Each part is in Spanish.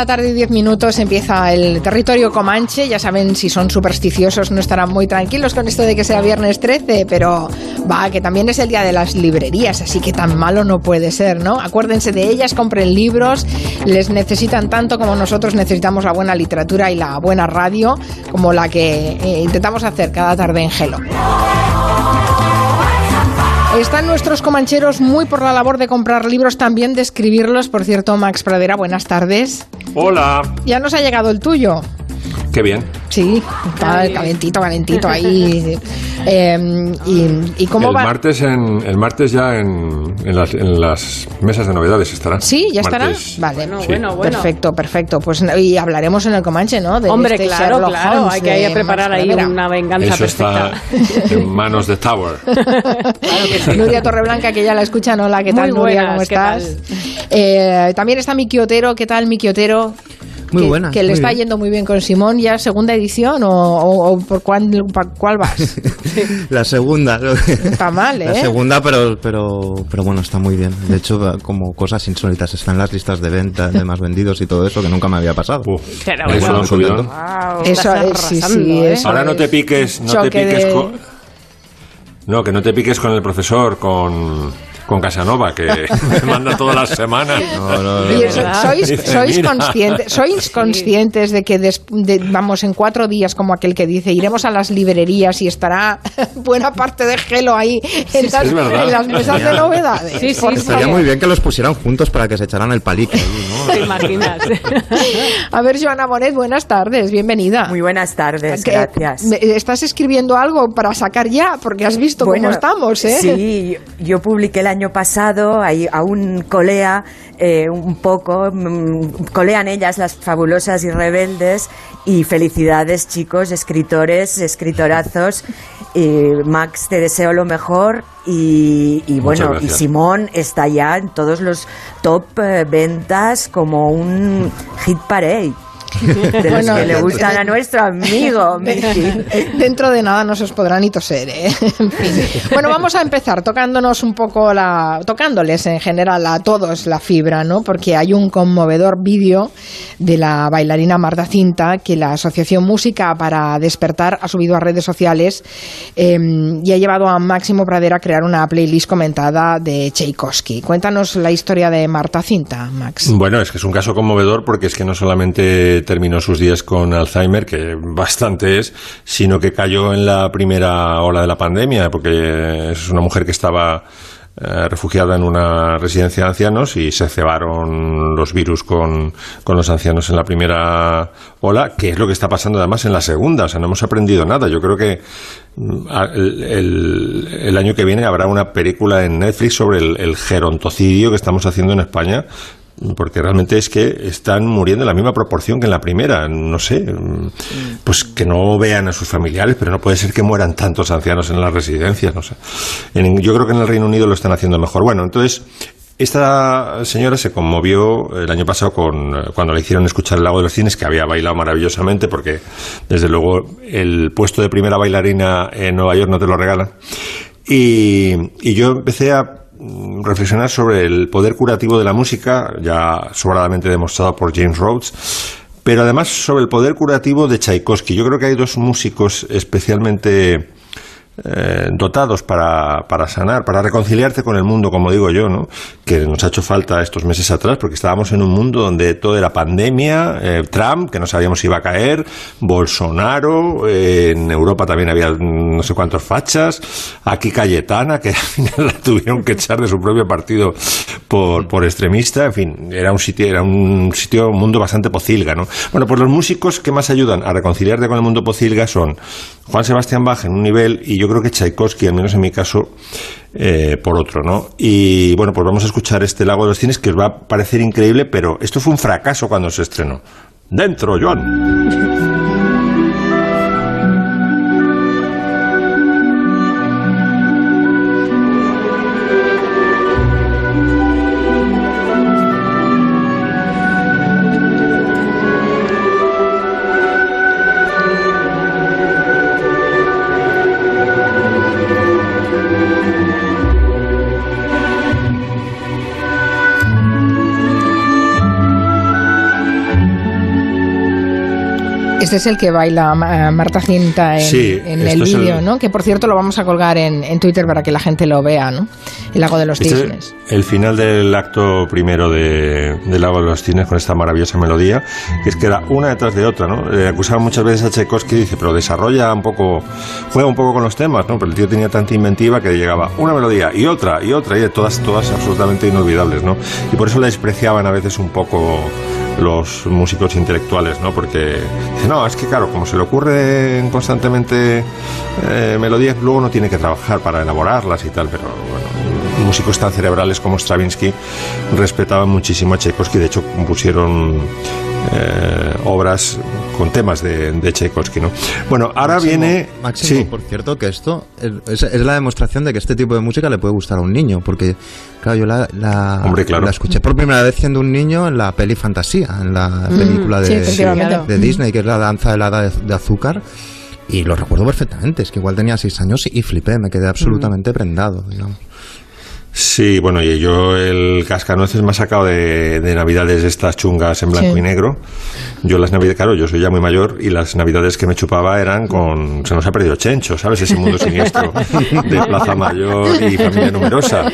5 de la tarde y 10 minutos empieza el territorio Comanche. Ya saben, si son supersticiosos no estarán muy tranquilos con esto de que sea viernes 13, pero va, que también es el día de las librerías, así que tan malo no puede ser, ¿no? Acuérdense de ellas, compren libros, les necesitan tanto como nosotros necesitamos la buena literatura y la buena radio, como la que eh, intentamos hacer cada tarde en Gelo. Están nuestros comancheros muy por la labor de comprar libros, también de escribirlos. Por cierto, Max Pradera, buenas tardes. Hola. Ya nos ha llegado el tuyo. Qué bien. Sí, está calentito, calentito ahí. Eh, y, cómo el va? Martes en, el martes ya en, en, las, en las mesas de novedades estará. Sí, ya estará. Martes, Vale, Bueno, Sí. bueno, bueno. Perfecto, perfecto. Pues y hablaremos en el Comanche, ¿no? De Hombre, este claro, Sherlock claro. Holmes Hay que, de que preparar ahí una venganza Eso está en manos de Tower. Nuria Torreblanca, que ya la escuchan. Hola, ¿qué tal, Muy Nuria? buenas, ¿Cómo ¿qué estás? Eh, también está Miki Otero. ¿Qué tal, Miki Otero? Muy que, buena, Que le está bien. yendo muy bien con Simón. ¿Ya segunda edición o, o- o por cuál, pa- cuál vas? La segunda. Está mal, La ¿eh? segunda, pero, pero, pero bueno, está muy bien. De hecho, como cosas insólitas, están en las listas de venta, de más vendidos y todo eso, que nunca me había pasado. Uf, Pero eso bueno. Wow, Eso es, sí, arrasando, sí, ¿eh? eso. Ahora no te piques, no te piques de- con... No, que no te piques con el profesor, con, con Casanova, que me manda todas las semanas. No, no, no. Y eso- sois, sois, mira. conscientes, sois conscientes de que des- de- vamos en cuatro días como aquel que dice iremos a las librerías y estará buena parte de gelo ahí en, las, verdad. en las mesas de novedades. Sí, sí, sí. Estaría muy bien que los pusieran juntos para que se echaran el palique. ahí, ¿no? ¿Te imaginas? A ver, Joana Bonet, buenas tardes, bienvenida. Muy buenas tardes, Que- gracias. ¿Estás escribiendo algo para sacar ya? Porque has visto cómo estamos, ¿eh? Sí, yo publiqué el año pasado, ahí aún colea eh, un poco, mm, colean ellas las fabulosas y rebeldes y felicidades chicos, escritores, escritorazos. Y Max, te deseo lo mejor y, y bueno, y. Simón está ya en todos los top eh, ventas como un hit parade. De los Bueno, que le gustan a nuestro amigo, Miki. Dentro de nada no se os podrá ni toser, ¿eh? En fin. Bueno, vamos a empezar tocándonos un poco la... tocándoles en general a todos la fibra, ¿no? Porque hay un conmovedor vídeo de la bailarina Marta Cinta que la Asociación Música para Despertar ha subido a redes sociales eh, y ha llevado a Máximo Pradera a crear una playlist comentada de Tchaikovsky. Cuéntanos la historia de Marta Cinta, Max. Bueno, es que es un caso conmovedor porque es que no solamente terminó sus días con Alzheimer, que bastante es, sino que cayó en la primera ola de la pandemia, porque es una mujer que estaba eh, refugiada en una residencia de ancianos y se cebaron los virus con, con los ancianos en la primera ola, que es lo que está pasando además en la segunda. O sea, no hemos aprendido nada. Yo creo que mm, el, el- año que viene habrá una película en Netflix sobre el gerontocidio que estamos haciendo en España porque realmente es que están muriendo en la misma proporción que en la primera. No sé, mm, pues que no vean a sus familiares, pero no puede ser que mueran tantos ancianos en las residencias. No sé. En- yo creo que en el Reino Unido lo están haciendo mejor. Bueno, entonces. Esta señora se conmovió el año pasado con, cuando le hicieron escuchar el lago de los cines, que había bailado maravillosamente, porque desde luego el puesto de primera bailarina en Nueva York no te lo regalan. Y, y yo empecé a reflexionar sobre el poder curativo de la música, ya sobradamente demostrado por James Rhodes, pero además sobre el poder curativo de Tchaikovsky. Yo creo que hay dos músicos especialmente eh, dotados para, para sanar, para reconciliarte con el mundo, como digo yo, ¿no? que nos ha hecho falta estos meses atrás, porque estábamos en un mundo donde todo era pandemia, eh, Trump, que no sabíamos si iba a caer, Bolsonaro, eh, en Europa también había no sé cuántos fachas, aquí Cayetana, que al final la tuvieron que echar de su propio partido por, por extremista, en fin, era un sitio, era un sitio, un mundo bastante pocilga, ¿no? Bueno, pues los músicos que más ayudan a reconciliarte con el mundo pocilga son Juan Sebastián Bach en un nivel y yo creo que Tchaikovsky, al menos en mi caso, eh, por otro, ¿no? Y bueno, pues vamos a escuchar este Lago de los Cines que os va a parecer increíble, pero esto fue un fracaso cuando se estrenó. Dentro, Joan. Este es el que baila Marta Cinta en, el vídeo, ¿no? Que por cierto lo vamos a colgar en, Twitter para que la gente lo vea, ¿no? El lago de los este cisnes. el final del acto primero de, del lago de los cisnes con esta maravillosa melodía, que es que era una detrás de otra, ¿no? Le acusaban muchas veces a Tchaikovsky, dice, pero desarrolla un poco, juega un poco con los temas, ¿no? Pero el tío tenía tanta inventiva que llegaba una melodía y otra y otra y todas, todas absolutamente inolvidables, ¿no? Y por eso le despreciaban a veces un poco los músicos intelectuales, ¿no? Porque no, es que claro, como se le ocurre constantemente eh, melodías, luego no tiene que trabajar para elaborarlas y tal, pero bueno, músicos tan cerebrales como Stravinsky respetaban muchísimo a Tchaikovsky, de hecho compusieron eh, obras con temas de, de, Tchaikovsky, ¿no? Bueno, ahora viene... Máximo, por cierto, que esto es, la demostración de que este tipo de música le puede gustar a un niño, porque, claro, yo la, la, escuché por primera vez siendo un niño en la peli Fantasía, en la mm, película de, de, Disney, que es la danza de la edad de, azúcar, y lo recuerdo perfectamente, es que igual tenía seis años y flipé, me quedé absolutamente prendado, digamos. Sí, bueno, y yo el cascanueces me ha sacado de, de navidades estas chungas en blanco y negro. Yo las navidades, claro, yo soy ya muy mayor y las navidades que me chupaba eran con... Se nos ha perdido Chencho, ¿sabes? Ese mundo siniestro de Plaza Mayor y familia numerosa.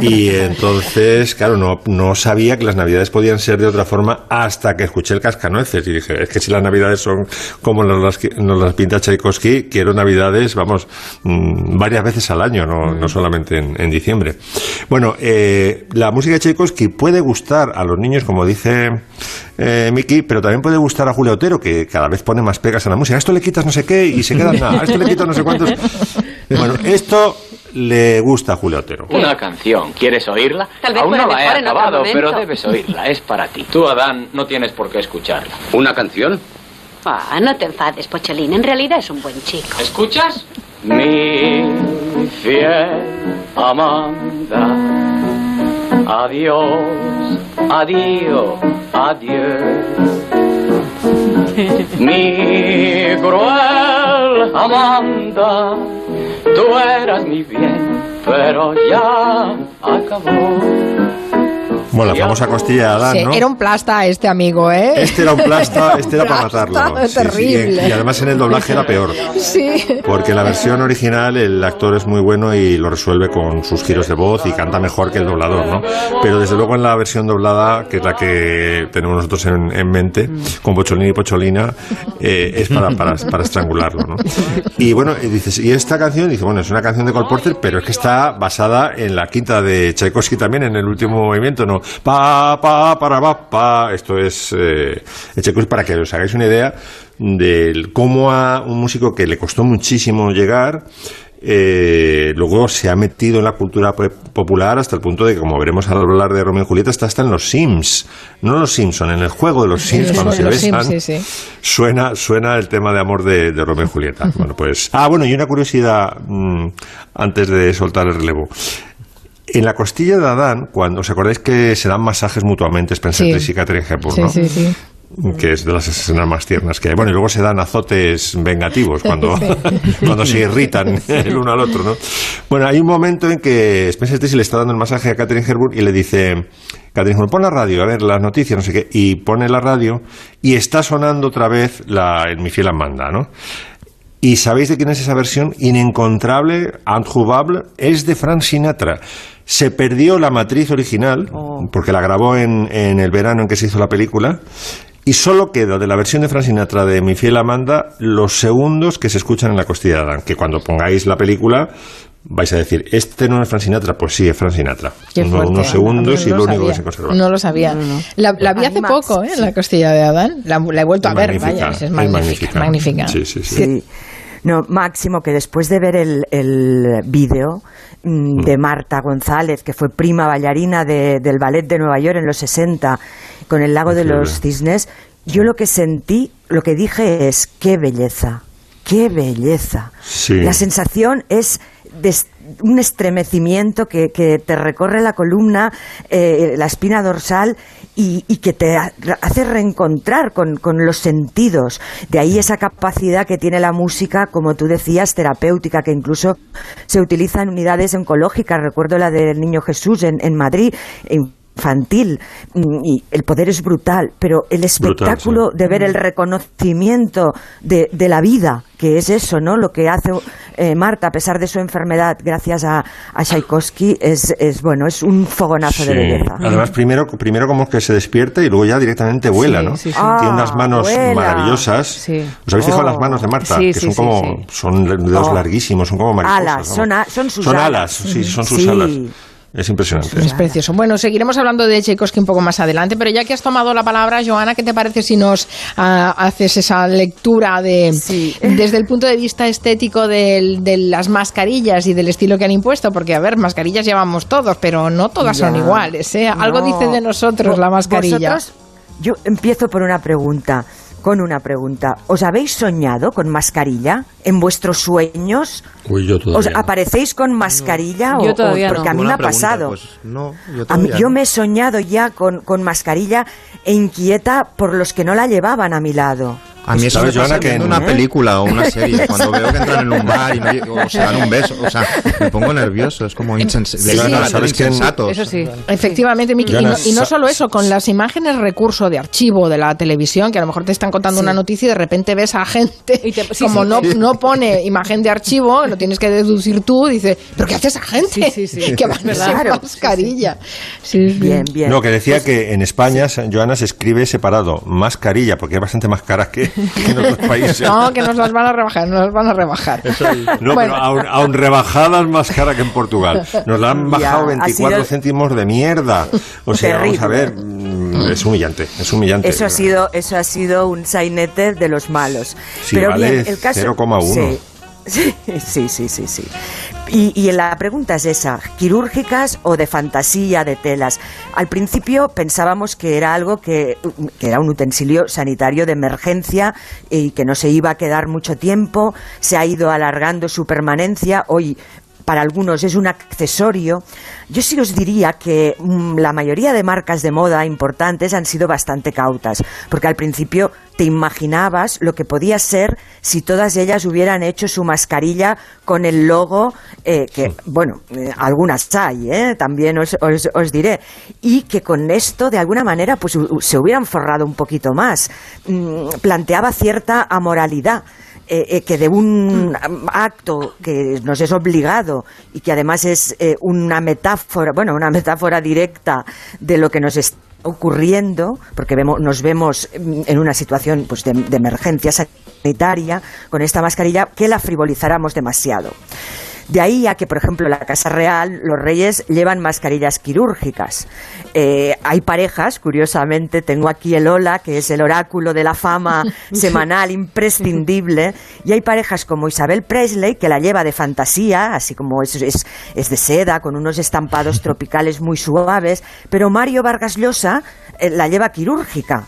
Y entonces, claro, no, no sabía que las navidades podían ser de otra forma hasta que escuché el cascanueces y dije, es que si las navidades son como nos las, nos las pinta Tchaikovsky, quiero navidades, vamos, mm, varias veces al año, no, no solamente en diciembre. Bueno, eh, la música de Tchaikovsky puede gustar a los niños, como dice eh, Miki, pero también puede gustar a Julio Otero, que cada vez pone más pegas a la música. A esto le quitas no sé qué y se queda nada. A esto le quitas no sé cuántos. Bueno, esto le gusta a Julio Otero. Una canción, ¿quieres oírla? Tal vez Aún no la he acabado, pero debes oírla, es para ti. Tú, Adán, no tienes por qué escucharla. ¿Una canción? Ah, no te enfades, Pocholín. En realidad es un buen chico. ¿Escuchas? Mi fiel Amanda. Adiós, adiós, adiós. Mi cruel Amanda, tú eras mi bien, pero ya acabó. Bueno, la famosa costilla de Adán, ¿no? Era un plasta este amigo, ¿eh? Este era un plasta, este era para matarlo. terrible. Y además en el doblaje era peor. Sí. Porque en la versión original el actor es muy bueno y lo resuelve con sus giros de voz y canta mejor que el doblador, ¿no? Pero desde luego en la versión doblada, que es la que tenemos nosotros en, mente, con Pocholini y Pocholina, eh, es para, para, para, estrangularlo, ¿no? Y bueno, y dices, y esta canción, dice, bueno, es una canción de Cole Porter, pero es que está basada en la quinta de Tchaikovsky también, en el último movimiento, ¿no? Pa, pa, para, pa, pa. Esto es eh, para que os hagáis una idea de cómo a un músico que le costó muchísimo llegar, eh, luego se ha metido en la cultura popular hasta el punto de que, como veremos al hablar de Romeo y Julieta, está hasta en los Sims. No los Simpson, en el juego de los Sims, cuando se besan, Suena, suena el tema de amor de, Romeo y Julieta. Bueno, pues. Ah, bueno, y una curiosidad mm, antes de soltar el relevo. En la costilla de Adán, cuando os acordáis que se dan masajes mutuamente Spencer sí. y Catherine Hepburn, ¿no? Sí, sí, que es de las escenas más tiernas que hay. Bueno, y luego se dan azotes vengativos cuando, cuando se irritan el uno al otro, ¿no? Bueno, hay un momento en que Spencer Tracy le está dando el masaje a Catherine Hepburn y le dice, Catherine Hepburn, pon la radio, a ver, las noticias, no sé qué, y pone la radio y está sonando otra vez la, en Mi fiel Amanda, ¿no? ¿Y sabéis de quién es esa versión? Inencontrable, introuvable, es de Frank Sinatra. Se perdió la matriz original, oh. porque la grabó en, en, el verano en que se hizo la película, y solo queda de la versión de Frank Sinatra de Mi fiel Amanda los segundos que se escuchan en la costilla de Adán, que cuando pongáis la película vais a decir, ¿este no es Frank Sinatra? Pues sí, es Frank Sinatra. unos segundos y lo, único que se conserva. No lo sabía. La, vi hace poco, ¿eh? La costilla de Adán. La, he vuelto a ver, vaya, es, magnífica. magnífica. Sí, sí, sí. No, Máximo, que después de ver el, el vídeo mm, de Marta González, que fue prima bailarina del ballet de Nueva York en los 60, con el lago de los cisnes, yo lo que sentí, lo que dije es, qué belleza, qué belleza. La sensación es de un estremecimiento que, que, te recorre la columna, eh, la espina dorsal y, que te hace reencontrar con, los sentidos. De ahí esa capacidad que tiene la música, como tú decías, terapéutica, que incluso se utiliza en unidades oncológicas. Recuerdo la del Niño Jesús en, en Madrid infantil mm, y el poder es brutal, pero el espectáculo de ver el reconocimiento de, de la vida que es eso, ¿no? Lo que hace eh, Marta, a pesar de su enfermedad, gracias a, a Tchaikovsky, es, es, bueno, es un fogonazo de belleza. Además, primero, primero como que se despierta y luego ya directamente vuela, ¿no? Tiene unas ah, manos maravillosas. ¿Os habéis fijado las manos de Marta? que son como, son dedos oh. larguísimos, son como mariposas. Alas, son, son, sus son alas. sí, son sus alas. Es impresionante. Es precioso. Bueno, seguiremos hablando de Tchaikovsky un poco más adelante, pero ya que has tomado la palabra, Joana, ¿qué te parece si nos ah, haces esa lectura de desde el punto de vista estético de, las mascarillas y del estilo que han impuesto? Porque, a ver, mascarillas llevamos todos, pero no todas son iguales. ¿eh? Algo dice de nosotros la mascarilla. Yo empiezo por una pregunta con una pregunta. ¿Os habéis soñado con mascarilla en vuestros sueños? Uy, yo todavía ¿Os aparecéis con mascarilla? o, yo todavía porque a mí me ha pasado. Pues, no, yo, yo me he soñado ya con, con mascarilla e inquieta por los que no la llevaban a mi lado. A mí eso me pasa que en una película o una serie, cuando veo que entran en un bar y o se dan un beso, o sea, me pongo nervioso, es como insensato. Eso sí. Efectivamente, Miki, y, no, solo eso, con las imágenes recurso de archivo de la televisión, que a lo mejor te están contando una noticia y de repente ves a gente, como no, no pone imagen de archivo, lo tienes que deducir tú, dice, ¿pero qué hace esa gente? Que va a mascarilla. Bien, bien. No, que decía que en España, Joana, se escribe separado, mascarilla, porque es bastante más cara que en otros países. No, que nos las van a rebajar, nos las van a rebajar. no, pero aún, rebajadas más cara que en Portugal. Nos la han bajado 24 céntimos de mierda. O sea, vamos a ver, mm, es humillante, es humillante. Eso ha sido, eso ha sido un sainete de los malos. Sí, pero vale bien, el caso 0,1. Sí, sí, sí, sí, sí. Y, y, la pregunta es esa, ¿quirúrgicas o de fantasía, de telas? Al principio pensábamos que era algo que, que, era un utensilio sanitario de emergencia y que no se iba a quedar mucho tiempo, se ha ido alargando su permanencia. Hoy para algunos es un accesorio. Yo sí os diría que mm, la mayoría de marcas de moda importantes han sido bastante cautas, porque al principio te imaginabas lo que podía ser si todas ellas hubieran hecho su mascarilla con el logo, eh, que, bueno, eh, algunas hay, eh, también os, os, diré, y que con esto, de alguna manera, pues se hubieran forrado un poquito más. Mm, planteaba cierta amoralidad. Eh, eh, que de un acto que nos es obligado y que además es eh, una metáfora, bueno, una metáfora directa de lo que nos está ocurriendo, porque vemos, nos vemos en una situación pues, de, de emergencia sanitaria con esta mascarilla, que la frivolizáramos demasiado. De ahí a que, por ejemplo, en la Casa Real, los reyes llevan mascarillas quirúrgicas. Eh, hay parejas, curiosamente, tengo aquí el Ola, que es el oráculo de la fama semanal imprescindible, y hay parejas como Isabel Presley, que la lleva de fantasía, así como es, es, de seda, con unos estampados tropicales muy suaves, pero Mario Vargas Llosa eh, la lleva quirúrgica.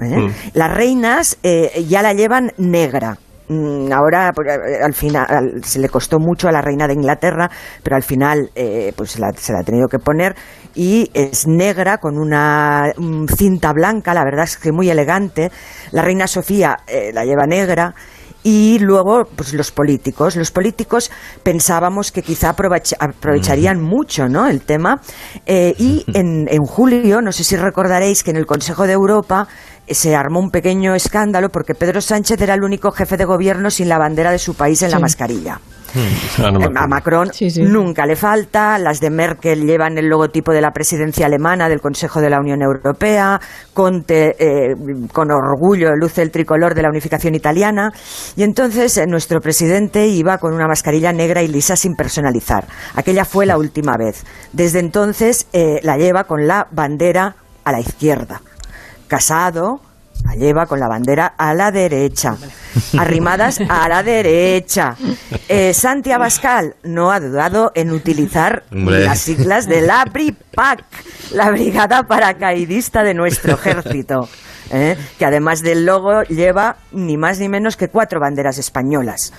¿eh? Mm. Las reinas ya la llevan negra. Mm, ahora pues, al final se le costó mucho a la reina de Inglaterra, pero al final eh, pues se la, ha tenido que poner y es negra con una cinta blanca, la verdad es que muy elegante. La reina Sofía eh, la lleva negra y luego pues los políticos. Los políticos pensábamos que quizá aprovecharían mucho no el tema. Eh, y en, en, julio no sé si recordaréis que en el Consejo de Europa se armó un pequeño escándalo porque Pedro Sánchez era el único jefe de gobierno sin la bandera de su país en la mascarilla. Ah, a Macron nunca le falta, las de Merkel llevan el logotipo de la presidencia alemana del Consejo de la Unión Europea, Conte eh, con orgullo luce el tricolor de la unificación italiana. Y entonces eh, nuestro presidente iba con una mascarilla negra y lisa sin personalizar. Aquella fue la última vez. Desde entonces eh, la lleva con la bandera a la izquierda. Casado, la lleva con la bandera a la derecha, arrimadas a la derecha. Eh, Santi Abascal no ha dudado en utilizar las siglas de la BRIPAC, la Brigada Paracaidista de nuestro ejército, ¿eh? que además del logo lleva ni más ni menos que cuatro banderas españolas.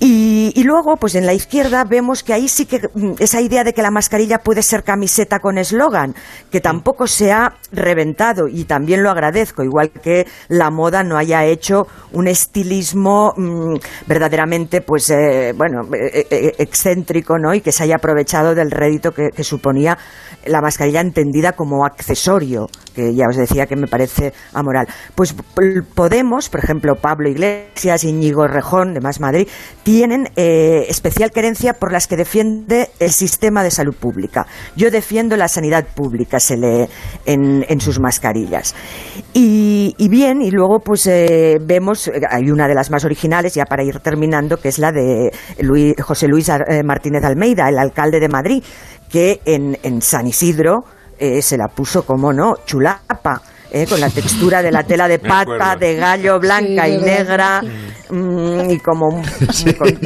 Y, luego, pues en la izquierda vemos que ahí sí que mm, esa idea de que la mascarilla puede ser camiseta con eslogan, que tampoco se ha reventado y también lo agradezco, igual que la moda no haya hecho un estilismo mm, verdaderamente, pues, eh, bueno, eh, eh, excéntrico, ¿no? Y que se haya aprovechado del rédito que, que suponía la mascarilla entendida como accesorio, que ya os decía que me parece amoral. Pues Podemos, por ejemplo, Pablo Iglesias, Íñigo Rejón, de Más Madrid, tienen eh, especial querencia por las que defiende el sistema de salud pública. Yo defiendo la sanidad pública, se lee en, sus mascarillas. Y, bien, y luego pues eh, vemos, hay una de las más originales, ya para ir terminando, que es la de José Luis eh, Martínez Almeida, el alcalde de Madrid, que en, en San Isidro eh, se la puso como no, chulapa. Eh, con la textura de la tela de pata, de gallo blanca y negra, mm, y como...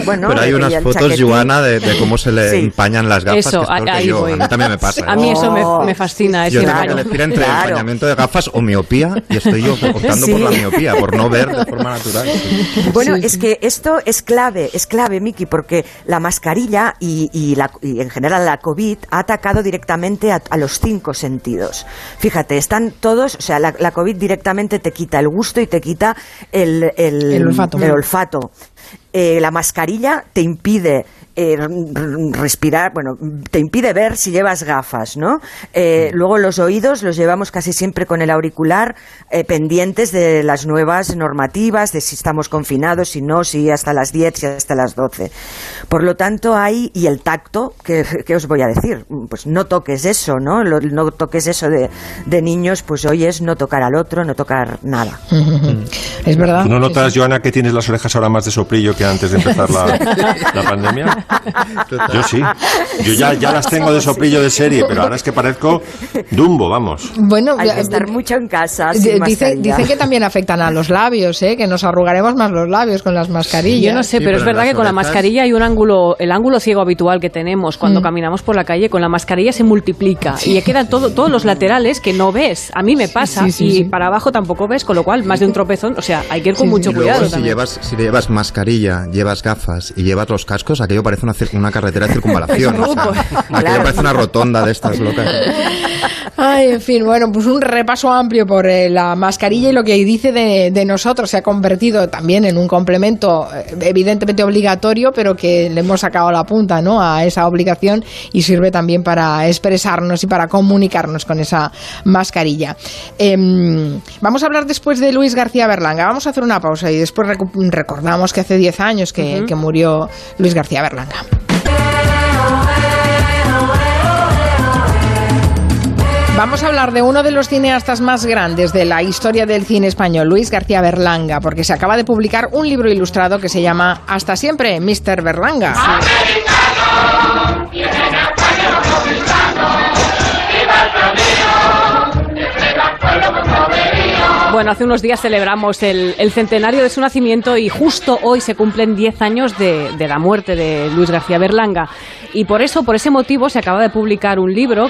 bueno, Pero hay unas fotos, Joana, de, cómo se le empañan las gafas, eso, que es yo, a mí también me pasa. A mí eso me, oh. fascina. Yo tengo que elegir entre empañamiento de gafas o miopía, y estoy yo optando por la miopía, por no ver de forma natural. Bueno, es que esto es clave, es clave, Miki, porque la mascarilla y, y, la, y en general la COVID ha atacado directamente a, a los cinco sentidos. Fíjate, están todos, o sea, la, COVID directamente te quita el gusto y te quita el, el, olfato. Eh, la mascarilla te impide eh, respirar, bueno, te impide ver si llevas gafas, ¿no? Eh, luego los oídos los llevamos casi siempre con el auricular eh, pendientes de las nuevas normativas, de si estamos confinados, si no, si hasta las 10, si hasta las 12. Por lo tanto, hay, y el tacto, ¿qué os voy a decir? Pues no toques eso, ¿no? no toques eso de, de, niños, pues hoy es no tocar al otro, no tocar nada. es verdad. ¿No notas, Joana, que tienes las orejas ahora más de soplillo que antes de empezar la pandemia? Yo sí. Yo ya, ya las tengo de soplillo de serie, pero ahora es que parezco Dumbo, vamos. Bueno, hay que estar mucho en casa. Dicen, que también afectan a los labios, ¿eh? que nos arrugaremos más los labios con las mascarillas. Yo no sé, pero, es verdad que con la mascarilla hay un ángulo, el ángulo ciego habitual que tenemos cuando mm. caminamos por la calle, con la mascarilla se multiplica y quedan todo, todos los laterales que no ves. A mí me pasa y para abajo tampoco ves, con lo cual más de un tropezón, o sea, hay que ir con mucho cuidado. si llevas, si llevas mascarilla, llevas gafas y llevas los cascos, aquello parece una, una carretera de circunvalación. o sea, parece una rotonda de estas locas. Ay, en fin, bueno, pues un repaso amplio por eh, la mascarilla y lo que dice de, de, nosotros. Se ha convertido también en un complemento eh, evidentemente obligatorio, pero que le hemos sacado la punta ¿no? a esa obligación y sirve también para expresarnos y para comunicarnos con esa mascarilla. Em, vamos a hablar después de Luis García Berlanga. Vamos a hacer una pausa y después recordamos que hace 10 años que, que murió Luis García Berlanga. Vamos a hablar de uno de los cineastas más grandes de la historia del cine español, Luis García Berlanga, porque se acaba de publicar un libro ilustrado que se llama Hasta siempre, Mr. Berlanga. Bueno, hace unos días celebramos el, centenario de su nacimiento y justo hoy se cumplen 10 años de, la muerte de Luis García Berlanga. Y por eso, por ese motivo, se acaba de publicar un libro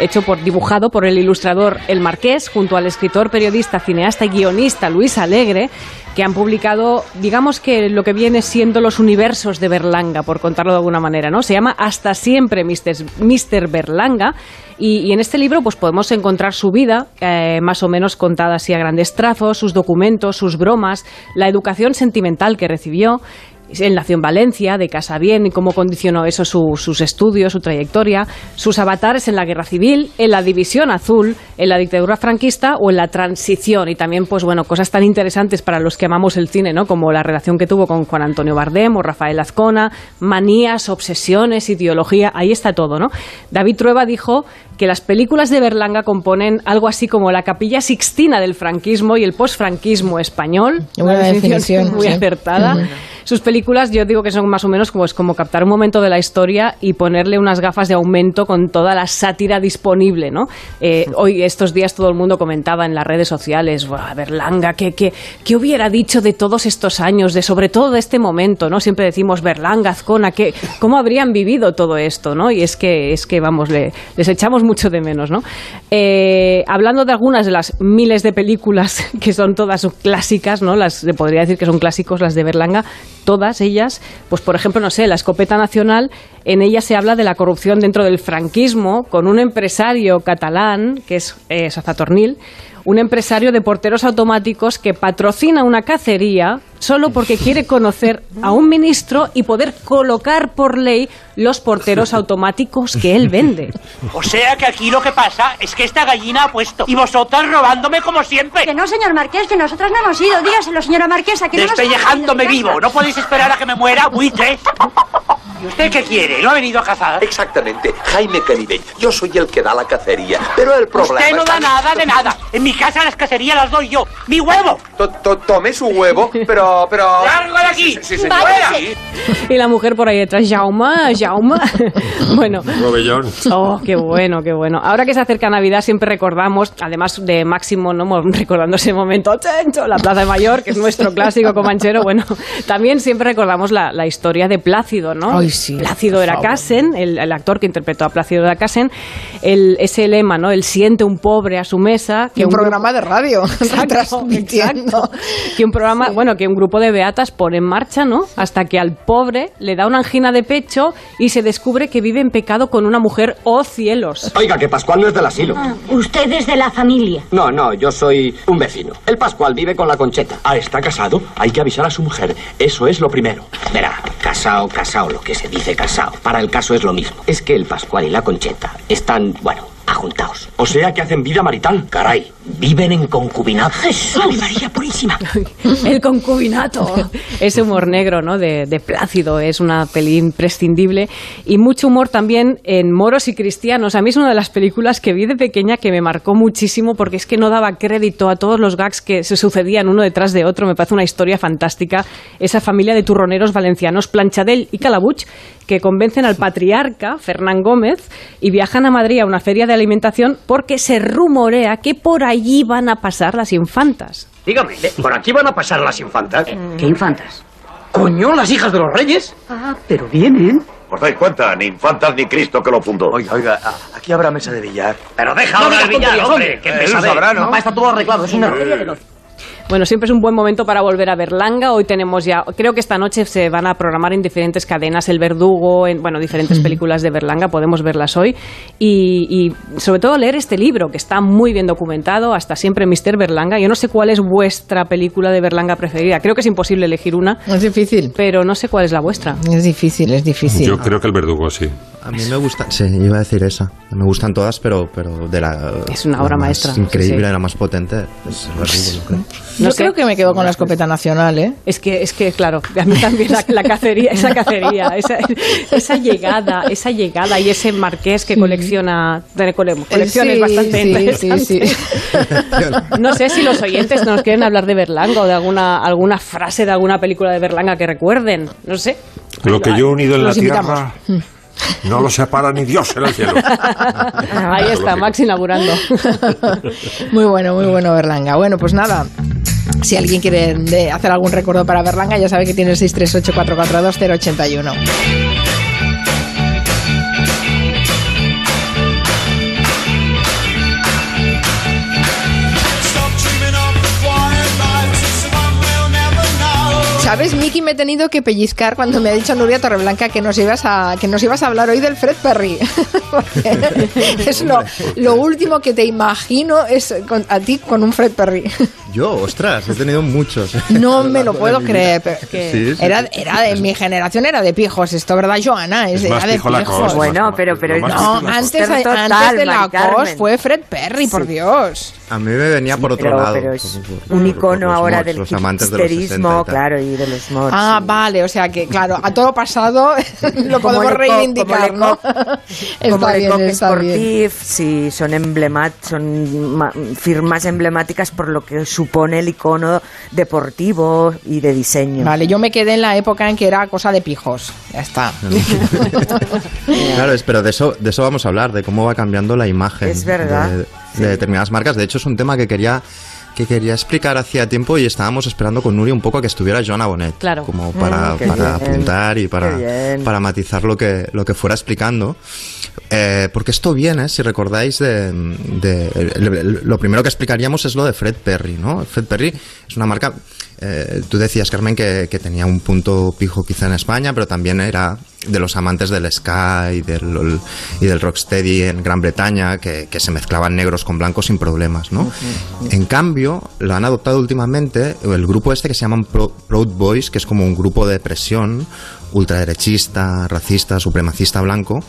hecho por, dibujado por el ilustrador El Marqués, junto al escritor, periodista, cineasta y guionista Luis Alegre, que han publicado, digamos que lo que viene siendo los universos de Berlanga, por contarlo de alguna manera, ¿no? Se llama Hasta siempre Mr. Berlanga y, en este libro pues podemos encontrar su vida, eh, más o menos contada así a grandes trazos, sus documentos, sus bromas, la educación sentimental que recibió él nació en Valencia, de casa bien, y cómo condicionó eso sus estudios, su trayectoria, sus avatares en la guerra civil, en la división azul, en la dictadura franquista o en la transición. Y también, pues bueno, cosas tan interesantes para los que amamos el cine, ¿no? Como la relación que tuvo con Juan Antonio Bardem o Rafael Azcona, manías, obsesiones, ideología, ahí está todo, ¿no? David Trueba dijo que las películas de Berlanga componen algo así como la capilla sixtina del franquismo y el posfranquismo español. Una, definición, muy acertada. Sus películas yo digo que son más o menos como, es como captar un momento de la historia y ponerle unas gafas de aumento con toda la sátira disponible, ¿no? Eh, hoy, estos días, todo el mundo comentaba en las redes sociales, Berlanga, ¿qué, qué, qué hubiera dicho de todos estos años, de sobre todo de este momento, ¿no? Siempre decimos Berlanga, Azcona, ¿qué, ¿cómo habrían vivido todo esto, ¿no? Y es que, es que vamos, le, les echamos mucho de menos, ¿no? Eh, hablando de algunas de las miles de películas que son todas clásicas, ¿no? Las, podría decir que son clásicos, las de Berlanga, todas ellas, pues por ejemplo, no sé, la escopeta nacional, en ella se habla de la corrupción dentro del franquismo con un empresario catalán, que es eh, Sazatornil, un empresario de porteros automáticos que patrocina una cacería solo porque quiere conocer a un ministro y poder colocar por ley los porteros automáticos que él vende. O sea que aquí lo que pasa es que esta gallina ha puesto y vosotras robándome como siempre. Que no, señor Marqués, que nosotras no hemos ido. Dígaselo, señora Marquesa, que Despellejándome no vivo. ¿No podéis esperar a que me muera, buitre? ¿Y usted qué quiere? ¿No ha venido a cazar? Exactamente. Jaime Canibey. Yo soy el que da la cacería. Pero el problema... Usted no da nada de nada. En mi casa las cacerías las doy yo. ¡Mi huevo! Tome su huevo, pero... pero... ¡Largo de aquí! Sí, Y la mujer por ahí detrás, Jaume, Jaume. bueno. Robellón. Oh, qué bueno, qué bueno. Ahora que se acerca Navidad siempre recordamos, además de Máximo, ¿no? recordando ese momento, Chencho, la Plaza de Mayor, que es nuestro clásico comanchero, bueno, también siempre recordamos la, la historia de Plácido, ¿no? Plácido era Casen, el, el, actor que interpretó a Plácido era Casen, el, ese lema, ¿no? El siente un pobre a su mesa. Que un, programa de radio Que un programa, bueno, que un grupo de beatas pone en marcha, ¿no? Hasta que al pobre le da una angina de pecho y se descubre que vive en pecado con una mujer, ¡oh cielos! Oiga, que Pascual no es del asilo. Ah, usted es de la familia. No, no, yo soy un vecino. El Pascual vive con la Concheta. Ah, está casado. Hay que avisar a su mujer. Eso es lo primero. Verá, casado, casado, lo que se dice casado. Para el caso es lo mismo. Es que el Pascual y la Concheta están, bueno, ajuntados. O sea que hacen vida marital. Caray, viven en concubinato. ¡Jesús! María Purísima! El concubinato. Ese humor negro, ¿no? De, de, Plácido es una peli imprescindible. Y mucho humor también en Moros y Cristianos. A mí es una de las películas que vi de pequeña que me marcó muchísimo porque es que no daba crédito a todos los gags que se sucedían uno detrás de otro. Me parece una historia fantástica. Esa familia de turroneros valencianos, Planchadell y Calabuch, que convencen al patriarca, Fernán Gómez, y viajan a Madrid a una feria de alimentación porque se rumorea que por allí van a pasar las infantas. Dígame, ¿por aquí van a pasar las infantas? ¿Qué infantas? ¿Coño, las hijas de los reyes? Ah, pero vienen. ¿Os dais cuenta? Ni infantas ni Cristo que lo fundó. Oiga, oiga, aquí habrá mesa de billar. Pero deja ahora el billar, hombre, que mesa de... Sabrá, ¿no? está todo arreglado, es una. Bueno, siempre es un buen momento para volver a Berlanga. Hoy tenemos ya, creo que esta noche se van a programar en diferentes cadenas El Verdugo, en, bueno, diferentes películas de Berlanga, podemos verlas hoy. Y, sobre todo leer este libro, que está muy bien documentado, hasta siempre Mister Berlanga. Yo no sé cuál es vuestra película de Berlanga preferida. Creo que es imposible elegir una. Es difícil. Pero no sé cuál es la vuestra. Es difícil, es difícil. Yo creo que El Verdugo, sí. A mí me gusta, sí, iba a decir esa. Me gustan todas, pero, pero de la. Es una obra maestra. Increíble, sí. la más potente. Es Verdugo, creo. No Yo sé. creo que me quedo con la escopeta nacional, ¿eh? Es que, es que claro, a mí también la, la cacería, esa cacería, esa, esa, llegada, esa llegada y ese marqués que colecciona, colecciones sí, bastante sí, interesantes. Sí, sí. no sé si los oyentes nos quieren hablar de Berlanga o de alguna, alguna frase de alguna película de Berlanga que recuerden, no sé. Lo que yo he unido en la invitamos. tierra no lo separa ni Dios en el cielo. Ahí está, Max inaugurando. Muy bueno, muy bueno Berlanga. Bueno, pues nada. Si alguien quiere de- hacer algún recuerdo para Berlanga, ya sabe que tiene el 638-442-081. ¿Sabes, Miki? Me he tenido que pellizcar cuando me ha dicho Nuria Torreblanca que nos ibas a, que nos ibas a hablar hoy del Fred Perry. Porque es lo, lo último que te imagino es con- a ti con un Fred Perry. Yo, ostras, he tenido muchos. No me lo puedo creer. pero Sí, sí, era, era de mi generación, era de pijos esto, ¿verdad, Joana? Es, Es más era de pijo la pijos. cos, Bueno, más- pero- pero No, antes, Total, antes de la. COS fue Fred Perry, por Dios. A mí me venía por otro pero, lado. pero es un icono los ahora mods, del los amantes de los 60 y hipsterismo, tal. claro, y de los mods. Ah, vale, o sea que, claro, a todo pasado lo Como podemos reivindicar, como ¿no? Como bien, bien. Sportif, sí, son emblemat son ma- firmas emblemáticas por lo que supone el icono deportivo y de diseño. Vale, yo me quedé en la época en que era cosa de pijos. Ya está. Claro, es, pero de eso, de eso vamos a hablar, de cómo va cambiando la imagen Es verdad. de, de determinadas marcas. De hecho, es un tema que quería que quería explicar hacía tiempo y estábamos esperando con Nuri un poco a que estuviera Joana Bonet. Claro. Como para, Mm, para bien, apuntar y para, para matizar lo que, lo que fuera explicando. Eh, porque esto viene, si recordáis, de, lo primero que explicaríamos es lo de Fred Perry, ¿no? Fred Perry es una marca eh, tú decías, Carmen, que, tenía un punto pijo quizá en España, pero también era de los amantes del ska y del, y del rocksteady en Gran Bretaña, que, se mezclaban negros con blancos sin problemas, ¿no? En cambio, lo han adoptado últimamente el grupo este que se llaman Proud Boys, que es como un grupo de presión ultraderechista, racista, supremacista blanco.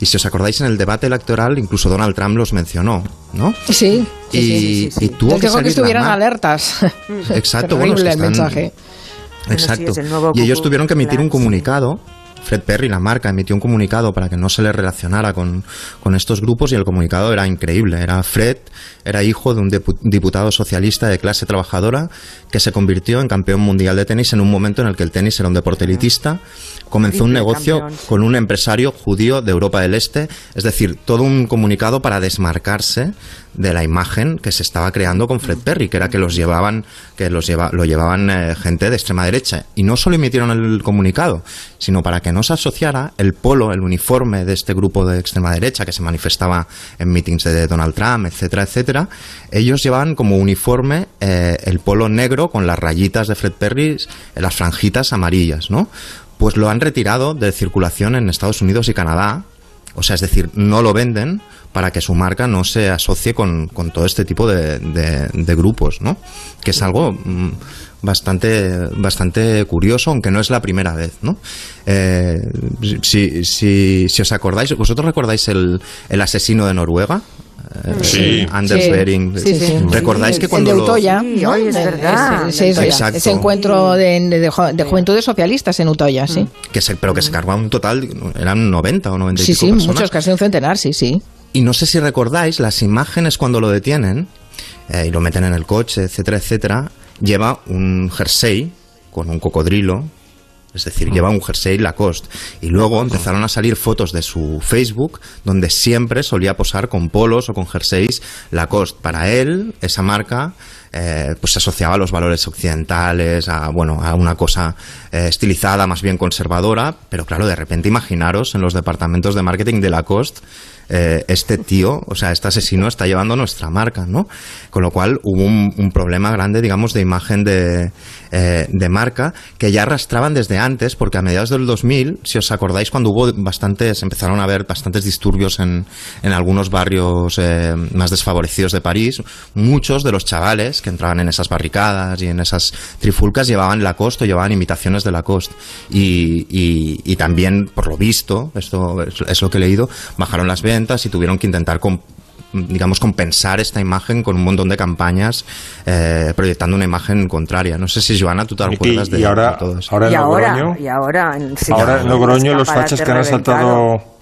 Y si os acordáis, en el debate electoral incluso Donald Trump los mencionó, ¿no? Sí. Y, y tuvo que, que estuvieran alertas. Exacto, bueno, el mensaje. Exacto. y ellos tuvieron que emitir un comunicado Fred Perry, la marca, emitió un comunicado para que no se le relacionara con, estos grupos y el comunicado era increíble. Era Fred, era hijo de un diputado socialista de clase trabajadora que se convirtió en campeón mundial de tenis en un momento en el que el tenis era un deporte elitista. Comenzó un negocio con un empresario judío de Europa del Este, es decir, todo un comunicado para desmarcarse de la imagen que se estaba creando con Fred Perry, que era que los llevaban, que los lleva, lo llevaban eh, gente de extrema derecha. Y no solo emitieron el comunicado, sino para que no se asociara el polo, el uniforme de este grupo de extrema derecha que se manifestaba en meetings de Donald Trump, etcétera, etcétera. Ellos llevaban como uniforme eh, el polo negro con las rayitas de Fred Perry, las franjitas amarillas, ¿no? Pues lo han retirado de circulación en Estados Unidos y Canadá. O sea, es decir, no lo venden para que su marca no se asocie con, todo este tipo de, grupos, ¿no? Que es algo mm, bastante, bastante curioso, aunque no es la primera vez, ¿no? Eh, si, si, si, os acordáis, ¿vosotros recordáis el, el asesino de Noruega? Eh, sí. Anders Bering. ¿Recordáis que cuando el de Utoya, es verdad. Ese, encuentro de, de, juventudes socialistas en Utoya, sí. Que se, pero que se cargaba un total, eran 90 o 90 Sí, sí, muchos, casi un centenar, sí, sí. Y no sé si recordáis las imágenes cuando lo detienen eh, y lo meten en el coche, etcétera, etcétera. Lleva un jersey con un cocodrilo, es decir, lleva un jersey Lacoste. Y luego empezaron a salir fotos de su Facebook donde siempre solía posar con polos o con jerseys Lacoste. Para él, esa marca eh, pues se asociaba a los valores occidentales, a bueno, a una cosa eh, estilizada, más bien conservadora, pero claro, de repente imaginaros en los departamentos de marketing de Lacoste eh, este tío, o sea, este asesino está llevando nuestra marca, ¿no? Con lo cual hubo un, problema grande, digamos, de imagen de, eh, de, marca que ya arrastraban desde antes, porque a mediados del 2000, si os acordáis, cuando hubo bastantes, empezaron a haber bastantes disturbios en, en algunos barrios eh, más desfavorecidos de París, muchos de los chavales que entraban en esas barricadas y en esas trifulcas llevaban Lacoste o llevaban imitaciones de Lacoste. Y, y, y también, por lo visto, esto es lo que he leído, bajaron las ventas y tuvieron que intentar digamos, compensar esta imagen con un montón de campañas eh, proyectando una imagen contraria. No sé si, Joana, tú te acuerdas de, y ahora, Ahora en y Logroño, y ahora, en, ahora en Logroño los fachas que han asaltado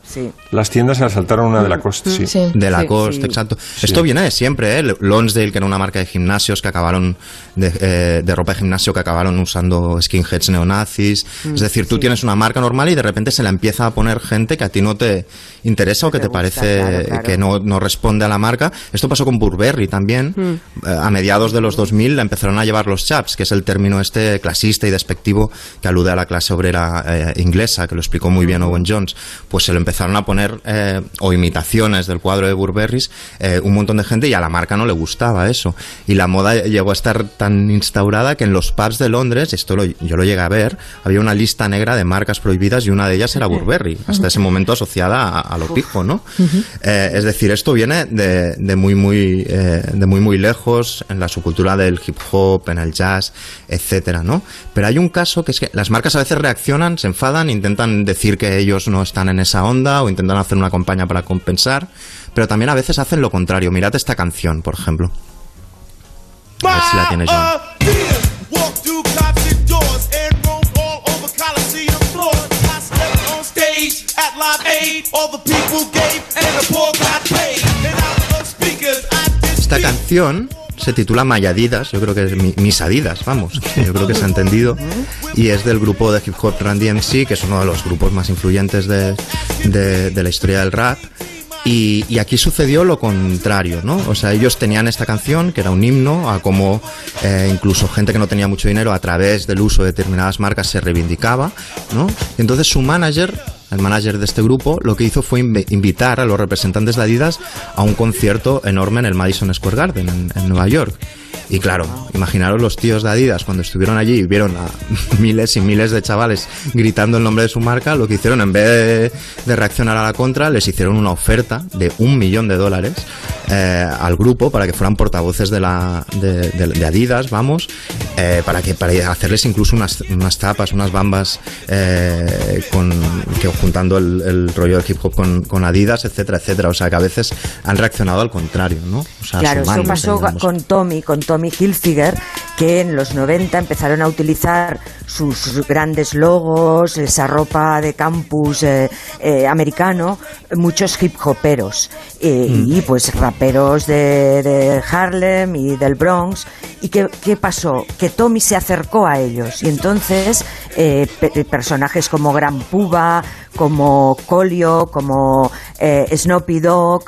las tiendas se asaltaron una de la costa, sí. De la costa, exacto. Esto viene de siempre, ¿eh? Lonsdale, que era una marca de gimnasios que acabaron, de, eh, de ropa de gimnasio que acabaron usando skinheads neonazis. es decir, tú tienes una marca normal y de repente se la empieza a poner gente que a ti no te interesa o que te, parece que no, no, responde a la marca. Esto pasó con Burberry también. Mm. Eh, a mediados de los 2000 la empezaron a llevar los chaps, que es el término este clasista y despectivo que alude a la clase obrera eh, inglesa, que lo explicó muy bien Owen Jones. Pues se lo empezaron a poner, eh, o imitaciones del cuadro de Burberry, eh, un montón de gente y a la marca no le gustaba eso. Y la moda llegó a estar tan instaurada que en los pubs de Londres, esto yo lo llegué a ver, había una lista negra de marcas prohibidas y una de ellas era Burberry, hasta ese momento asociada a, lo pijo, ¿no? Eh, es decir, esto viene de, de muy, muy, de muy, muy lejos en la subcultura del hip hop, en el jazz, etcétera, ¿no? Pero hay un caso que es que las marcas a veces reaccionan, se enfadan, intentan decir que ellos no están en esa onda o intentan hacer una campaña para compensar, pero también a veces hacen lo contrario. Mirad esta canción, por ejemplo. A ver si la. Esta canción se titula Mayadidas, yo creo que es mis Adidas, vamos, yo creo que se ha entendido, y es del grupo de hip hop Run DMC, que es uno de los grupos más influyentes de, de, la historia del rap. Y, y, aquí sucedió lo contrario, ¿no? O sea, ellos tenían esta canción, que era un himno, a cómo eh, incluso gente que no tenía mucho dinero a través del uso de determinadas marcas se reivindicaba, ¿no? Entonces su manager el manager de este grupo, lo que hizo fue invitar a los representantes de Adidas a un concierto enorme en el Madison Square Garden, en, Nueva York. Y claro, imaginaros los tíos de Adidas cuando estuvieron allí y vieron a miles y miles de chavales gritando el nombre de su marca, lo que hicieron en vez de, reaccionar a la contra, les hicieron una oferta de un millón de dólares eh, al grupo para que fueran portavoces de, la, de, Adidas, vamos, eh, para, que, para hacerles incluso unas, unas tapas, unas bambas eh, con, que, juntando el, rollo de hip hop con, con, Adidas, etcétera, etcétera. O sea que a veces han reaccionado al contrario, ¿no? claro, eso pasó con Tommy, con Tommy Hilfiger, que en los 90 empezaron a utilizar sus grandes logos, esa ropa de campus eh, eh, americano, muchos hip hoperos eh, mm. y pues raperos de, Harlem y del Bronx. ¿Y qué, qué, pasó? Que Tommy se acercó a ellos y entonces personajes como Gran Puba, como Colio, como Snoopy Dogg,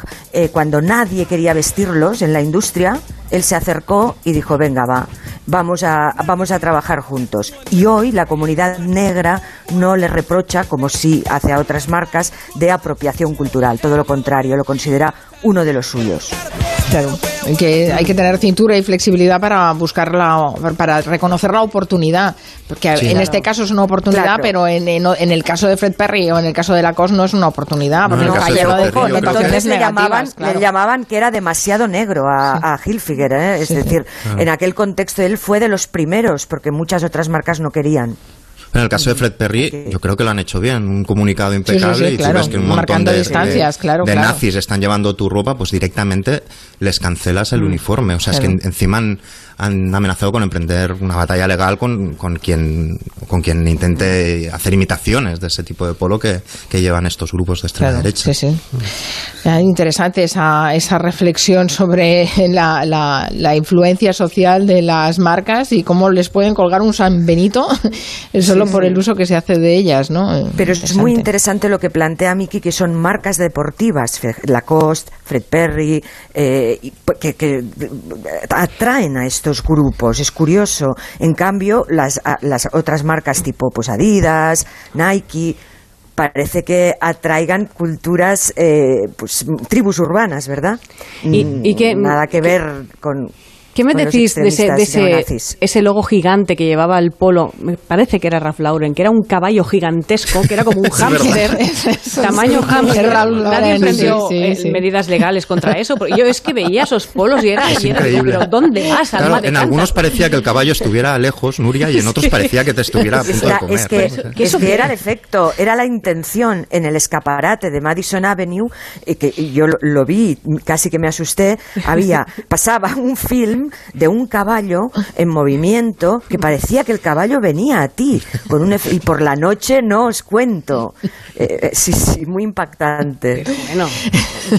cuando nadie quería vestirlos en la industria, él se acercó y dijo, venga, va, vamos a, vamos a trabajar juntos. Y hoy la comunidad negra no le reprocha, como sí hace a otras marcas, de apropiación cultural. Todo lo contrario, lo considera uno de los suyos. Claro, que hay que tener cintura y flexibilidad para buscar la, para reconocer la oportunidad, porque en este caso es una oportunidad, pero en, en, el caso de Fred Perry o en el caso de Lacoste no es una oportunidad, porque no, ha llevado Entonces le llamaban, le llamaban que era demasiado negro a, a Hilfiger, ¿eh? es decir, en aquel contexto él fue de los primeros, porque muchas otras marcas no querían. En el caso de Fred Perry, yo creo que lo han hecho bien, un comunicado impecable y si ves que un montón de, distancias, claro, de nazis están llevando tu ropa, pues directamente les cancelas el mm. uniforme. O sea, es que encima han, han amenazado con emprender una batalla legal con, con, quien, con quien intente hacer imitaciones de ese tipo de polo que, que llevan estos grupos de extrema derecha. Sí, sí. Interesante esa, esa reflexión sobre la, la, influencia social de las marcas y cómo les pueden colgar un San Benito solo por el uso que se hace de ellas, ¿no? Pero es muy interesante lo que plantea Miki, que son marcas deportivas, Lacoste, Fred Perry, eh, que, que atraen a esto grupos. Es curioso. En cambio, las, las otras marcas tipo pues Adidas, Nike, parece que atraigan culturas, eh, pues tribus urbanas, ¿verdad? Y, que, Nada que ver con ¿Qué me decís de, ese, ese, logo gigante que llevaba el polo? Me parece que era Ralph Lauren, que era un caballo gigantesco, que era como un hámster, tamaño hámster. Nadie emprendió eh, medidas legales contra eso. Yo es que veía esos polos y era, y pero ¿dónde vas? Claro, en algunos parecía que el caballo estuviera lejos, Nuria, y en otros parecía que te estuviera a punto de comer. Es que, eso que era defecto, era la intención en el escaparate de Madison Avenue, y que yo lo, lo vi, casi que me asusté, había, pasaba un film de un caballo en movimiento que parecía que el caballo venía a ti. Con un y por la noche no os cuento. Eh, eh, sí, sí, muy impactante. bueno,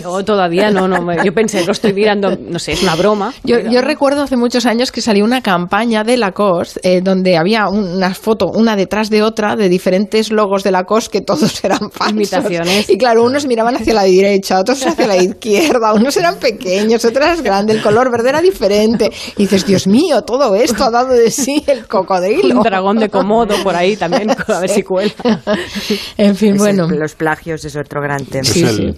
yo todavía no, no, yo pensé, lo estoy mirando, no sé, es una broma. Yo, yo recuerdo hace muchos años que salió una campaña de Lacoste eh, donde había una foto, una detrás de otra, de diferentes logos de Lacoste que todos eran falsos. Imitaciones. Y claro, unos miraban hacia la derecha, otros hacia la izquierda, unos eran pequeños, otros eran grandes, el color verde era diferente. Y dices, Dios mío, todo esto ha dado de sí el cocodrilo. Un dragón de Komodo por ahí también, a ver si cuela. en fin, bueno. los plagios es otro gran tema. Sí, el,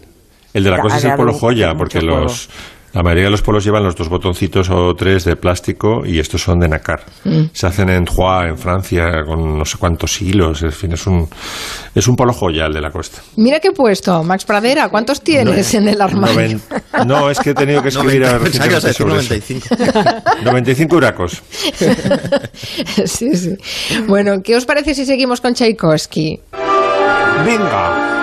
el de la cosa es el polo joya, porque los... La mayoría de los polos llevan los dos botoncitos o tres de plástico y estos son de nácar. Mm. Se hacen en Troyes, en Francia, con no sé cuántos hilos. En fin, es un, es un polo joya el de la costa. Mira qué he puesto, Max Pradera. ¿Cuántos tienes en el armario? no, es que he tenido que escribir a 95. 95 huracos. sí, sí. Bueno, ¿qué os parece si seguimos con Tchaikovsky? Venga.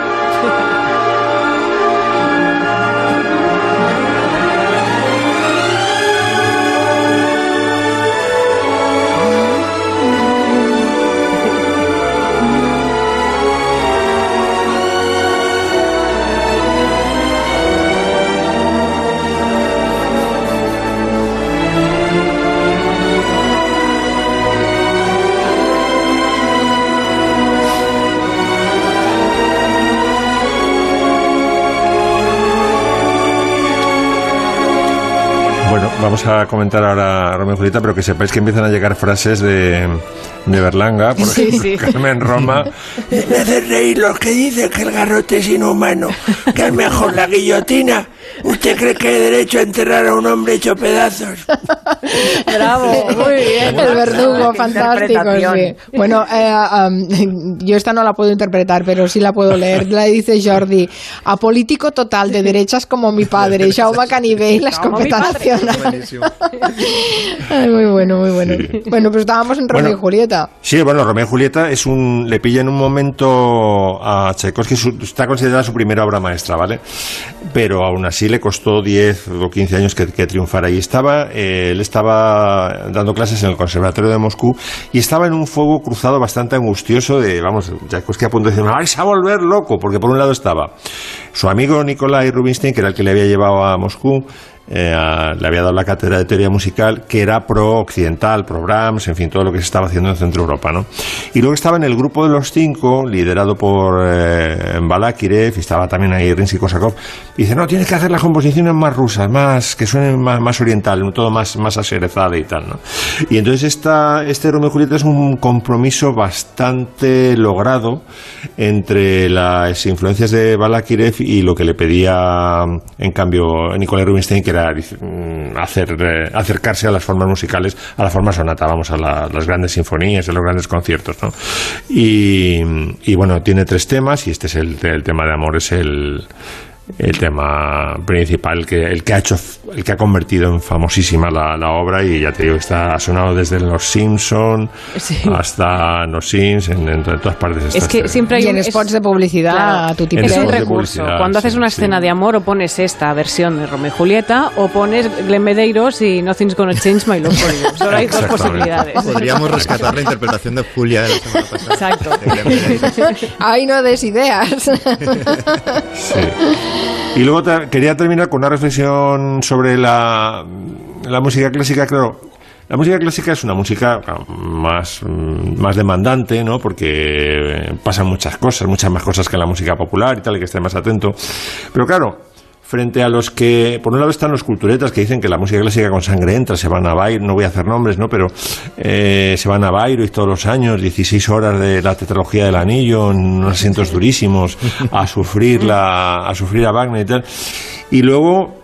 Vamos a comentar ahora Romeo y Julieta, pero que sepáis que empiezan a llegar frases de, de Berlanga, por ejemplo, Carmen Roma. Me hace reír los que dicen que el garrote es inhumano, que es mejor la guillotina. ¿Usted cree que hay derecho a enterrar a un hombre hecho pedazos? Bravo, muy bien. El verdugo, fantástico. Sí. Bueno, eh, yo esta no la puedo interpretar, pero sí la puedo leer. La dice Jordi, apolítico total de derechas como mi padre, Jaume Canibé y la escopeta nacional. muy bueno, muy bueno. Bueno, pues estábamos en Romeo y Julieta. Sí, bueno, Romeo y Julieta es un, le pilla en un momento a Tchaikovsky, está considerada su primera obra maestra, ¿vale? Pero aún así le costó 10 o 15 años que, que triunfara. Y estaba, eh, él estaba dando clases en el Conservatorio de Moscú y estaba en un fuego cruzado bastante angustioso de, vamos, Tchaikovsky a punto de decir, vais a volver loco, porque por un lado estaba su amigo Nikolai Rubinstein, que era el que le había llevado a Moscú, eh, le había dado la cátedra de teoría musical que era pro-occidental, pro-Brahms, en fin, todo lo que se estaba haciendo en Centro Europa, ¿no? Y luego estaba en el grupo de los cinco, liderado por eh, Balakirev, y estaba también ahí Rinsky Kosakov, y dice, no, tienes que hacer las composiciones más rusas, más, que suenen más, más oriental, todo más, más aserezado y tal, ¿no? Y entonces esta, este Romeo y Julieta es un compromiso bastante logrado entre las influencias de Balakirev y lo que le pedía, en cambio, Nikolai Rubinstein, que Mm, hacer, eh, acercarse a las formas musicales, a la forma sonata, vamos, a las grandes sinfonías, a los grandes conciertos, ¿no? Y, bueno, tiene tres temas y este es el, el tema de amor, es el, el tema principal que el que ha hecho el que ha convertido en famosísima la, la obra y ya te digo está ha sonado desde los Simpson hasta los Sims en, todas partes es que siempre hay y en spots de publicidad tu tipo es un recurso. cuando haces una escena de amor o pones esta versión de Romeo y Julieta o pones Glenn Medeiros y Nothing's Gonna Change My Love for You. Solo hay dos posibilidades. Podríamos rescatar la interpretación de Julia de la semana pasada. Exacto. Ahí no des ideas. Sí y luego quería terminar con una reflexión sobre la, la música clásica, claro. La música clásica es una música más, más demandante, ¿no? Porque pasan muchas cosas, muchas más cosas que la música popular y tal, y que esté más atento. Pero claro, frente a los que, por un lado están los culturetas que dicen que la música clásica con sangre entra, se van a Bayreuth, no voy a hacer nombres, ¿no? Pero eh, se van a Bayreuth todos los años, 16 horas de la tetralogía del anillo, en unos asientos durísimos, a sufrir, la, a sufrir a Wagner y tal. Y luego,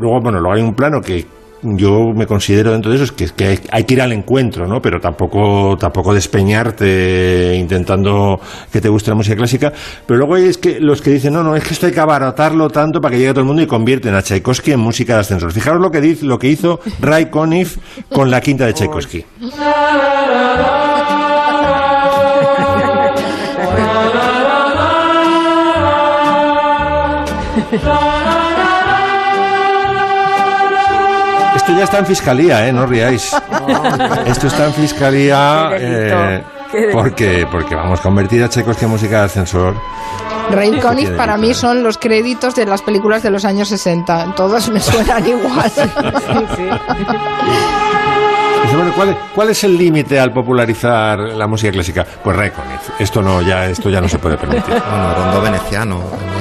luego, bueno, luego hay un plano que yo me considero dentro de eso es que, que, hay que ir al encuentro, ¿no? Pero tampoco, tampoco despeñarte intentando que te guste la música clásica. Pero luego hay es que los que dicen, no, no, es que esto hay que abaratarlo tanto para que llegue todo el mundo y convierten a Tchaikovsky en música de ascensor. Fijaros lo que, dice, lo que hizo Ray Conniff con la quinta de Tchaikovsky. Esto ya está en fiscalía, ¿eh? No riáis. Esto está en fiscalía eh, porque, porque vamos a convertir a Checos en música de ascensor. Ray Conniff para mí son los créditos de las películas de los años 60. Todos me suenan igual. sí. ¿cuál, es el límite al popularizar la música clásica? Pues Conniff. Esto no, ya, esto ya no se puede permitir. Bueno, rondo veneciano.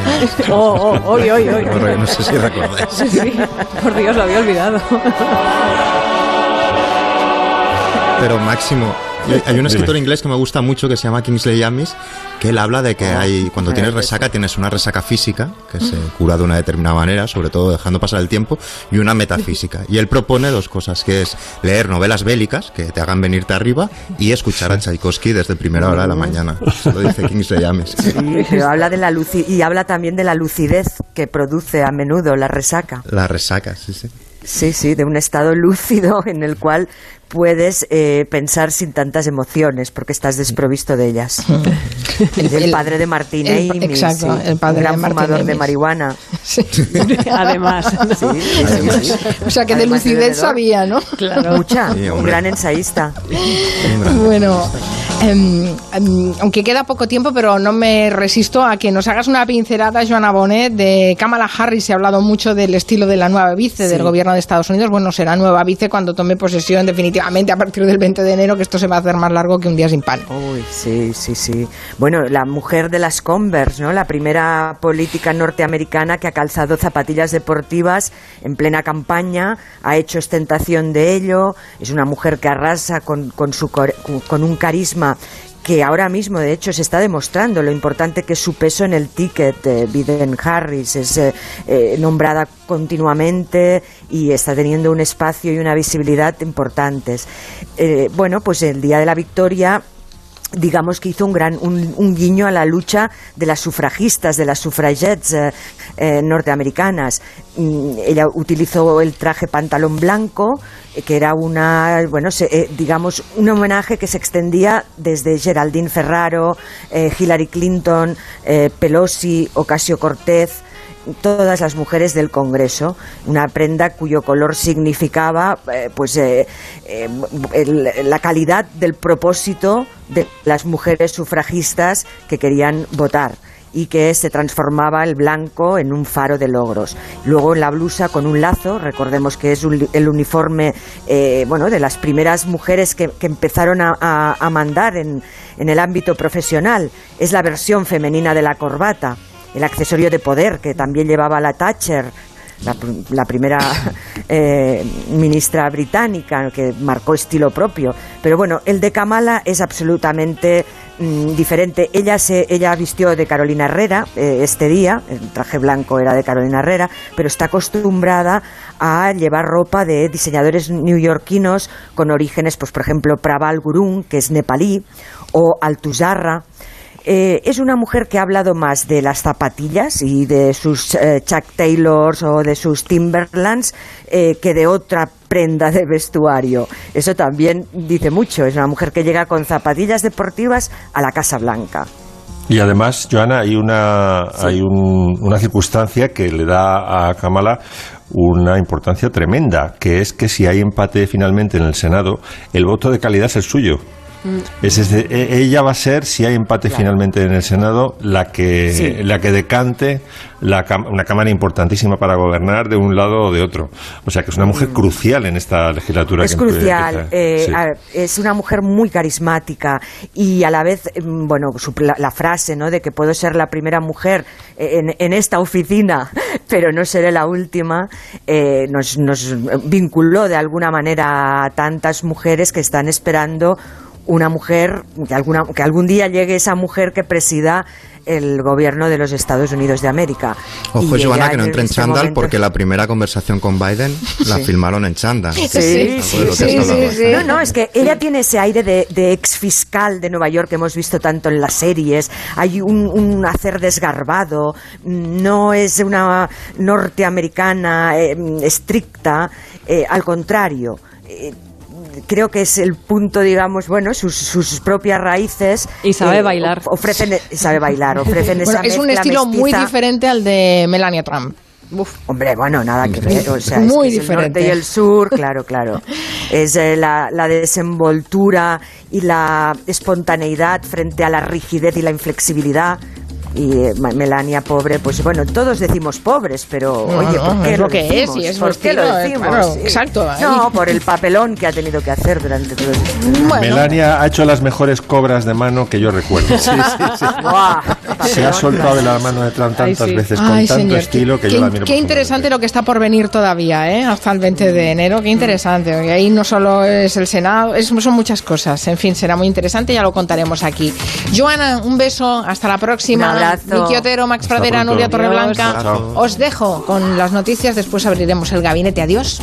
Oh, oh, hoy, hoy, hoy. No, sé si recordáis. Sí, por Dios, lo había olvidado. Pero Máximo, hay un escritor inglés que me gusta mucho que se llama Kingsley Amis, que él habla de que ah, hay cuando tienes resaca tienes una resaca física que se cura de una determinada manera, sobre todo dejando pasar el tiempo, y una metafísica. Y él propone dos cosas, que es leer novelas bélicas que te hagan venirte arriba y escuchar a Tchaikovsky desde primera hora de la mañana. Eso lo dice Kingsley Amis. Sí, pero habla de la y habla también de la lucidez que produce a menudo la resaca. La resaca, sí, sí. Sí, sí, de un estado lúcido en el cual puedes eh, pensar sin tantas emociones porque estás desprovisto de ellas. el, padre de Martina y exacto, el padre gran de fumador de marihuana. Además. o sea que de lucidez sabía, ¿no? Claro. Mucha. un gran ensayista. bueno. Em, em, aunque queda poco tiempo, pero no me resisto a que nos hagas una pincelada, Joana Bonet, de Kamala Harris. Se ha hablado mucho del estilo de la nueva vice del gobierno de Estados Unidos. Bueno, será nueva vice cuando tome posesión definitivamente a partir del 20 de enero, que esto se va a hacer más largo que un día sin pan. Uy, sí, sí, sí. Bueno, la mujer de las Converse, ¿no? La primera política norteamericana que ha calzado zapatillas deportivas en plena campaña, ha hecho ostentación de ello. Es una mujer que arrasa con, con, su, con un carisma que ahora mismo, de hecho, se está demostrando lo importante que es su peso en el ticket. de Biden Harris es eh, eh, nombrada continuamente y está teniendo un espacio y una visibilidad importantes. Eh, bueno, pues el día de la victoria digamos que hizo un gran un, guiño a la lucha de las sufragistas, de las sufragettes eh, eh, norteamericanas. Mm, ella utilizó el traje pantalón blanco, eh, que era una, bueno, digamos, un homenaje que se extendía desde Geraldine Ferraro, Hillary Clinton, Pelosi, Ocasio Cortez todas las mujeres del Congreso, una prenda cuyo color significaba eh, pues eh, eh, la calidad del propósito de las mujeres sufragistas que querían votar y que se transformaba el blanco en un faro de logros. Luego la blusa con un lazo, recordemos que es el uniforme bueno, de las primeras mujeres que, empezaron a, a mandar en, en el ámbito profesional. Es la versión femenina de la corbata el accesorio de poder que también llevaba la Thatcher, la, primera eh, ministra británica que marcó estilo propio. Pero bueno, el de Kamala es absolutamente mm, diferente. Ella se, ella vistió de Carolina Herrera eh, este día, el traje blanco era de Carolina Herrera, pero está acostumbrada a llevar ropa de diseñadores neoyorquinos con orígenes, pues por ejemplo, Praval Gurung, que es nepalí, o Altuzarra eh, es una mujer que ha hablado más de las zapatillas y de sus eh, Chuck Taylors o de sus Timberlands eh, que de otra prenda de vestuario. Eso también dice mucho. Es una mujer que llega con zapatillas deportivas a la Casa Blanca. Y además, Joana, hay una, hay una circunstancia que le da a Kamala una importancia tremenda, que es que si hay empate finalmente en el Senado, el voto de calidad es el suyo. Mm. Es e, ella va a ser, si hay empate finalmente en el Senado, la que, la que decante la, una Cámara importantísima para gobernar de un lado o de otro. O sea que es una mujer mm. crucial en esta legislatura. Es crucial. Eh, es una mujer muy carismática y a la vez, mm, bueno, la, frase ¿no? de que puedo ser la primera mujer en, en esta oficina, pero no seré la última, eh, nos, nos vinculó de alguna manera a tantas mujeres que están esperando una mujer, que, alguna, que algún día llegue esa mujer que presida el gobierno de los Estados Unidos de América. Ojo, Joana, que no entre en este chándal porque la primera conversación con Biden la filmaron en chándal. Sí, sí, sí, No, no, es que ella tiene ese aire de, ex fiscal de Nueva York que hemos visto tanto en las series. Hay un, hacer desgarbado, no es una norteamericana eh, estricta, eh, al contrario. Eh, creo que es el punto, digamos, bueno, sus, sus propias raíces. Y sabe eh, bailar. Ofrecen, sabe bailar, ofrecen esa Es un estilo muy diferente al de Melania Trump. Hombre, bueno, nada que ver. O sea, muy es diferente. el norte y el sur, claro, claro. Es eh, la, la, desenvoltura y la espontaneidad frente a la rigidez y la inflexibilidad y eh, Melania pobre, pues bueno, todos decimos pobres, pero oye, ¿por qué es lo, que es y es ¿Por qué lo decimos? exacto. No, por el papelón que ha tenido que hacer durante todo el tiempo. Melania ha hecho las mejores cobras de mano que yo recuerdo. Sí, sí, sí. Se ha soltado de la mano de Trump tantas veces con tanto estilo que yo la miro. Qué interesante lo que está por venir todavía, ¿eh? hasta el 20 de enero. Qué interesante. Y ahí no solo es el Senado, son muchas cosas. En fin, será muy interesante, ya lo contaremos aquí. Joana, un beso, hasta la próxima. Miki Otero, Max Pradera, Nuria Torreblanca. Os dejo con las noticias, después abriremos el gabinete. Adiós.